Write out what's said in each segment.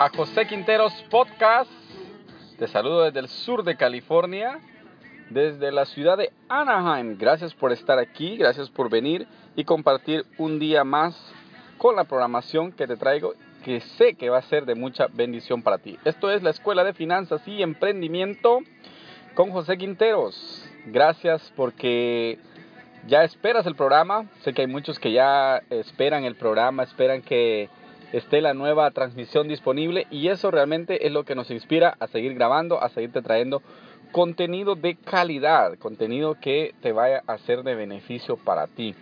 a José Quinteros Podcast. Te saludo desde el sur de California, desde la ciudad de Anaheim. Gracias por estar aquí, gracias por venir y compartir un día más con la programación que te traigo, que sé que va a ser de mucha bendición para ti. Esto es la Escuela de Finanzas y Emprendimiento con José Quinteros. Gracias porque ya esperas el programa. Sé que hay muchos que ya esperan el programa, esperan que esté la nueva transmisión disponible y eso realmente es lo que nos inspira a seguir grabando, a seguirte trayendo contenido de calidad, contenido que te vaya a ser de beneficio para ti.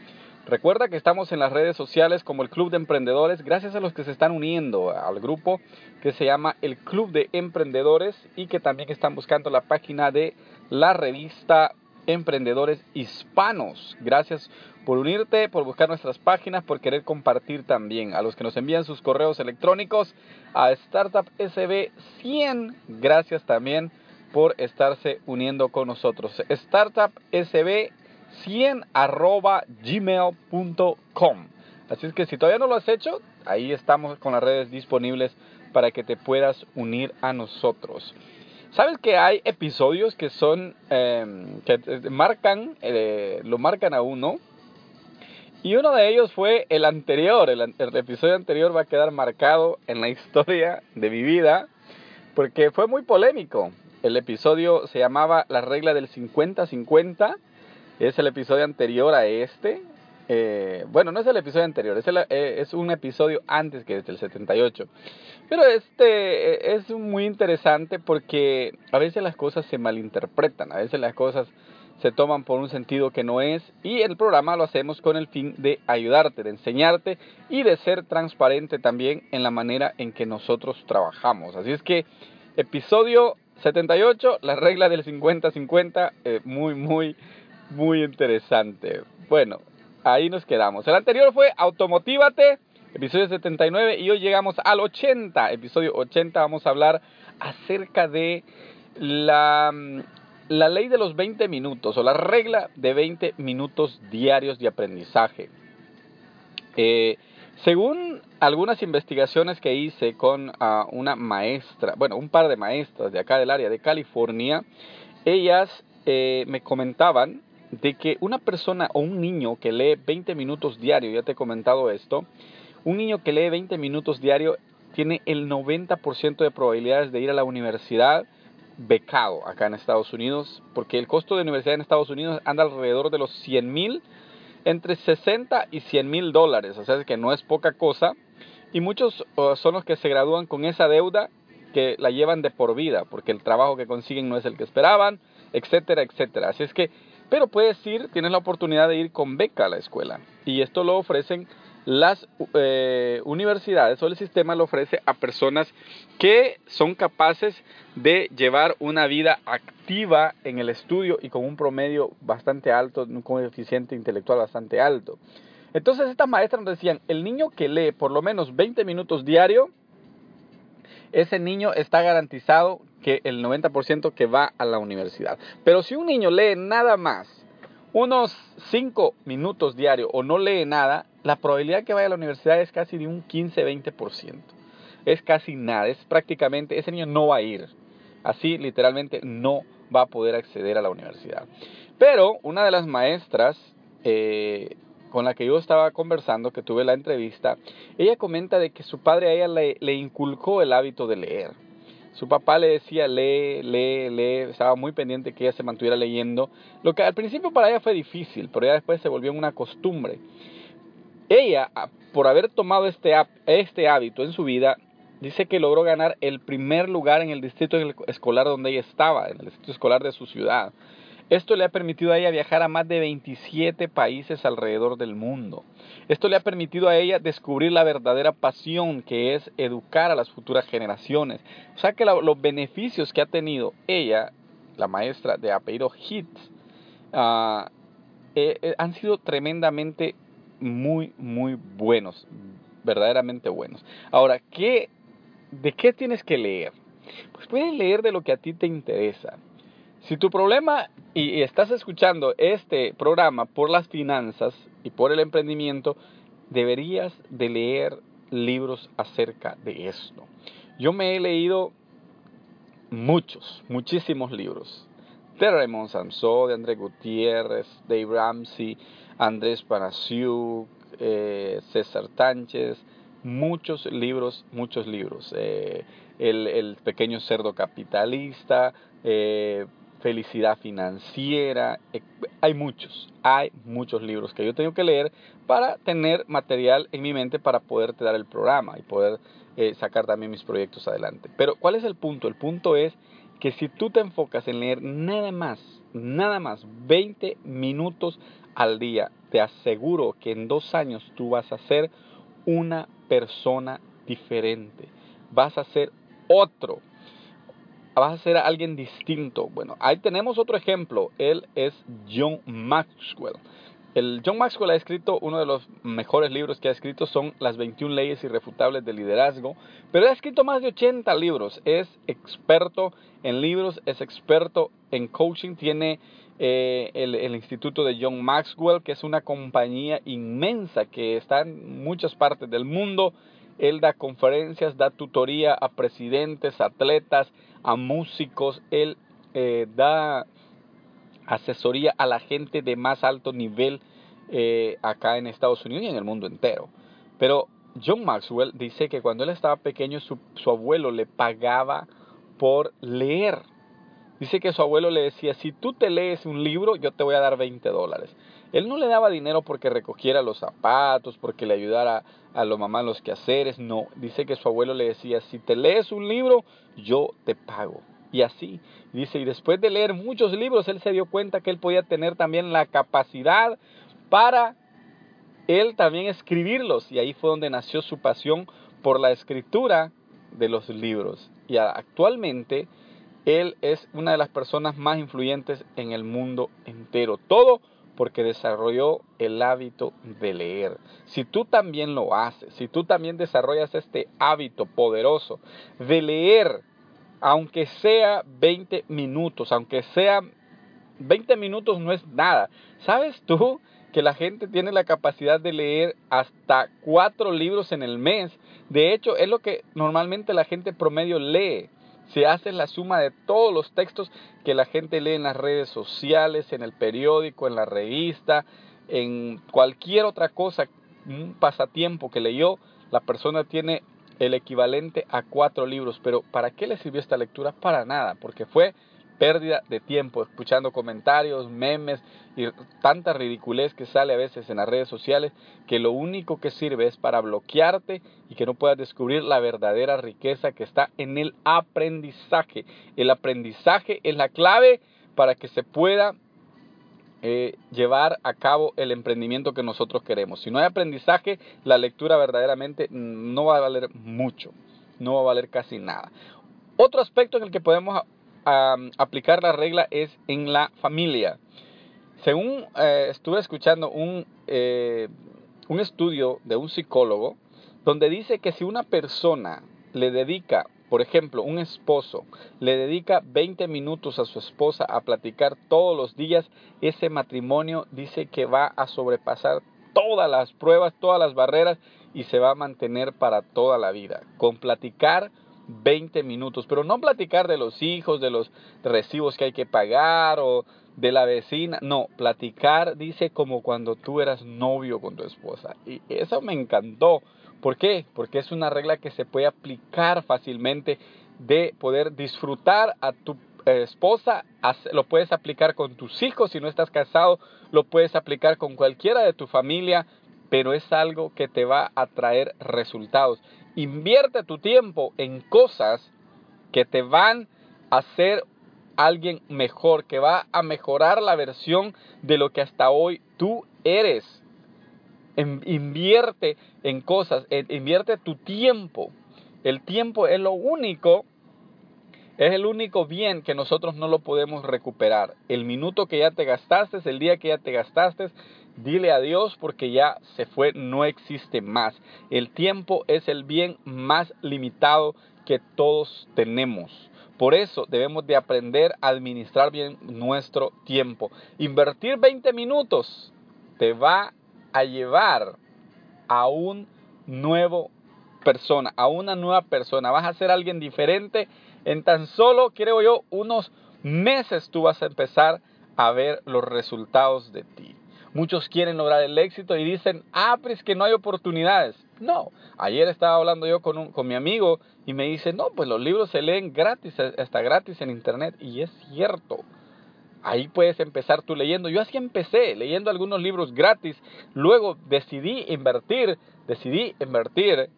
Recuerda que estamos en las redes sociales como el Club de Emprendedores, gracias a los que se están uniendo al grupo que se llama el Club de Emprendedores y que también están buscando la página de la revista Emprendedores Hispanos. Gracias por unirte, por buscar nuestras páginas, por querer compartir también. A los que nos envían sus correos electrónicos a Startup SB 100, gracias también por estarse uniendo con nosotros. Startup SB 100 arroba gmail.com. Así es que si todavía no lo has hecho, ahí estamos con las redes disponibles para que te puedas unir a nosotros. ¿Sabes que hay episodios que son, em, que marcan, eh, lo marcan a uno? Y uno de ellos fue el anterior, el, episodio anterior va a quedar marcado en la historia de mi vida porque fue muy polémico. El episodio se llamaba La regla del 50-50, es el episodio anterior a este. Eh, bueno, no es el episodio anterior, es, eh, es un episodio antes que este, el 78. Pero este es muy interesante porque a veces las cosas se malinterpretan, a veces las cosas se toman por un sentido que no es y el programa lo hacemos con el fin de ayudarte, de enseñarte y de ser transparente también en la manera en que nosotros trabajamos. Así es que episodio 78, la regla del 50-50, eh, muy, muy, muy interesante. Bueno, ahí nos quedamos. El anterior fue Automotívate, episodio 79 y hoy llegamos al 80, episodio 80 vamos a hablar acerca de la la ley de los 20 minutos o la regla de 20 minutos diarios de aprendizaje. Eh, según algunas investigaciones que hice con ah, una maestra, bueno, un par de maestras de acá del área de California, ellas eh, me comentaban de que una persona o un niño que lee 20 minutos diario, ya te he comentado esto, un niño que lee 20 minutos diario tiene el 90% de probabilidades de ir a la universidad becado acá en Estados Unidos, porque el costo de universidad en Estados Unidos anda alrededor de los 100 mil, entre 60 y 100 mil dólares, o sea que no es poca cosa, y muchos son los que se gradúan con esa deuda que la llevan de por vida, porque el trabajo que consiguen no es el que esperaban, etcétera, etcétera. Así es que, pero puedes ir, tienes la oportunidad de ir con beca a la escuela, y esto lo ofrecen las eh, universidades o el sistema lo ofrece a personas que son capaces de llevar una vida activa en el estudio y con un promedio bastante alto, un coeficiente intelectual bastante alto. Entonces estas maestras nos decían, el niño que lee por lo menos 20 minutos diario, ese niño está garantizado que el 90% que va a la universidad. Pero si un niño lee nada más, unos 5 minutos diario o no lee nada, la probabilidad que vaya a la universidad es casi de un 15-20%. Es casi nada, es prácticamente, ese niño no va a ir. Así literalmente no va a poder acceder a la universidad. Pero una de las maestras eh, con la que yo estaba conversando, que tuve la entrevista, ella comenta de que su padre a ella le inculcó el hábito de leer. Su papá le decía, lee, lee, lee, estaba muy pendiente que ella se mantuviera leyendo, lo que al principio para ella fue difícil, pero ya después se volvió una costumbre. Ella, por haber tomado este, este hábito en su vida, dice que logró ganar el primer lugar en el distrito escolar donde ella estaba, en el distrito escolar de su ciudad. Esto le ha permitido a ella viajar a más de 27 países alrededor del mundo. Esto le ha permitido a ella descubrir la verdadera pasión que es educar a las futuras generaciones. O sea que los beneficios que ha tenido ella, la maestra de apellido Hits, ah, eh, eh, han sido tremendamente muy, muy buenos, verdaderamente buenos. Ahora, ¿qué, ¿de qué tienes que leer? Pues puedes leer de lo que a ti te interesa. Si tu problema y estás escuchando este programa por las finanzas y por el emprendimiento, deberías de leer libros acerca de esto. Yo me he leído muchos, muchísimos libros. De Raymond Samson, de André Gutiérrez, Dave Ramsey, Andrés Panasiuk, eh, César Tánchez, muchos libros, muchos libros. Eh, el, pequeño cerdo capitalista, eh, felicidad financiera. Eh, hay muchos, hay muchos libros que yo tengo que leer para tener material en mi mente para poderte dar el programa y poder eh, sacar también mis proyectos adelante. Pero ¿cuál es el punto? El punto es que si tú te enfocas en leer nada más, nada más 20 minutos al día, te aseguro que en dos años tú vas a ser una persona diferente. Vas a ser otro. Vas a ser alguien distinto. Bueno, ahí tenemos otro ejemplo. Él es John Maxwell. El John Maxwell ha escrito uno de los mejores libros que ha escrito, son Las 21 leyes irrefutables del liderazgo, pero ha escrito más de 80 libros, es experto en libros, es experto en coaching, tiene eh, el, el, Instituto de John Maxwell, que es una compañía inmensa que está en muchas partes del mundo, él da conferencias, da tutoría a presidentes, atletas, a músicos. Él eh, da asesoría a la gente de más alto nivel eh, acá en Estados Unidos y en el mundo entero. Pero John Maxwell dice que cuando él estaba pequeño su, su abuelo le pagaba por leer. Dice que su abuelo le decía, si tú te lees un libro, yo te voy a dar 20 dólares. Él no le daba dinero porque recogiera los zapatos, porque le ayudara a lo mamá en los quehaceres, no. Dice que su abuelo le decía, si te lees un libro, yo te pago. Y así, dice, y después de leer muchos libros, él se dio cuenta que él podía tener también la capacidad para él también escribirlos. Y ahí fue donde nació su pasión por la escritura de los libros. Y actualmente él es una de las personas más influyentes en el mundo entero. Todo porque desarrolló el hábito de leer. Si tú también lo haces, si tú también desarrollas este hábito poderoso de leer, aunque sea 20 minutos, aunque sea 20 minutos no es nada. ¿Sabes tú que la gente tiene la capacidad de leer hasta cuatro libros en el mes? De hecho, es lo que normalmente la gente promedio lee se hace la suma de todos los textos que la gente lee en las redes sociales, en el periódico, en la revista, en cualquier otra cosa, un pasatiempo que leyó, la persona tiene el equivalente a cuatro libros. Pero ¿para qué le sirvió esta lectura? Para nada, porque fue pérdida de tiempo, escuchando comentarios, memes y tanta ridiculez que sale a veces en las redes sociales, que lo único que sirve es para bloquearte y que no puedas descubrir la verdadera riqueza que está en el aprendizaje. El aprendizaje es la clave para que se pueda eh, llevar a cabo el emprendimiento que nosotros queremos. Si no hay aprendizaje, la lectura verdaderamente no va a valer mucho, no va a valer casi nada. Otro aspecto en el que podemos aplicar la regla es en la familia. Según eh, estuve escuchando un, eh, un estudio de un psicólogo donde dice que si una persona le dedica, por ejemplo, un esposo le dedica 20 minutos a su esposa a platicar todos los días, ese matrimonio dice que va a sobrepasar todas las pruebas, todas las barreras y se va a mantener para toda la vida. Con platicar 20 minutos, pero no platicar de los hijos, de los recibos que hay que pagar o de la vecina, no, platicar dice como cuando tú eras novio con tu esposa. Y eso me encantó. ¿Por qué? Porque es una regla que se puede aplicar fácilmente de poder disfrutar a tu esposa, lo puedes aplicar con tus hijos si no estás casado, lo puedes aplicar con cualquiera de tu familia, pero es algo que te va a traer resultados. Invierte tu tiempo en cosas que te van a hacer alguien mejor, que va a mejorar la versión de lo que hasta hoy tú eres. Invierte en cosas, invierte tu tiempo. El tiempo es lo único, es el único bien que nosotros no lo podemos recuperar. El minuto que ya te gastaste, el día que ya te gastaste, dile adiós porque ya se fue, no existe más. El tiempo es el bien más limitado que todos tenemos. Por eso debemos de aprender a administrar bien nuestro tiempo. Invertir 20 minutos te va a llevar a un nuevo persona, a una nueva persona. Vas a ser alguien diferente. En tan solo, creo yo, unos meses tú vas a empezar a ver los resultados de ti. Muchos quieren lograr el éxito y dicen, ah, es que no hay oportunidades. No, ayer estaba hablando yo con, con mi amigo y me dice, no, pues los libros se leen gratis, hasta gratis en internet. Y es cierto. Ahí puedes empezar tú leyendo. Yo así empecé, leyendo algunos libros gratis. Luego decidí invertir, decidí invertir.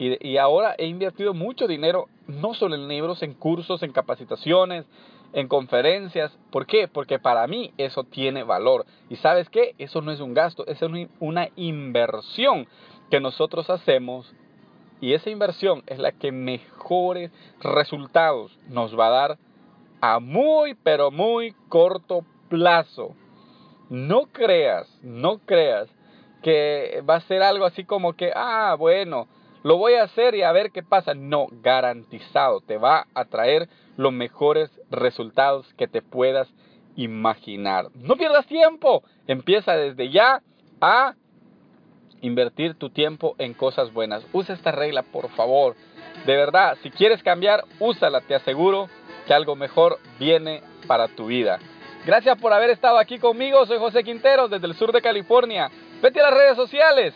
Y, y, ahora he invertido mucho dinero, no solo en libros, en cursos, en capacitaciones, en conferencias. ¿Por qué? Porque para mí eso tiene valor. Y sabes qué? Eso no es un gasto, es una inversión que nosotros hacemos. Y esa inversión es la que mejores resultados nos va a dar a muy, pero muy corto plazo. No creas, no creas que va a ser algo así como que, ah, bueno, lo voy a hacer y a ver qué pasa. No, garantizado, te va a traer los mejores resultados que te puedas imaginar. No pierdas tiempo, empieza desde ya a invertir tu tiempo en cosas buenas. Usa esta regla, por favor. De verdad, si quieres cambiar, úsala, te aseguro que algo mejor viene para tu vida. Gracias por haber estado aquí conmigo. Soy José Quinteros desde el sur de California. Vete a las redes sociales,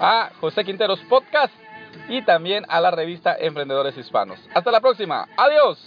a José Quinteros Podcast y también a la revista Emprendedores Hispanos. Hasta la próxima. Adiós.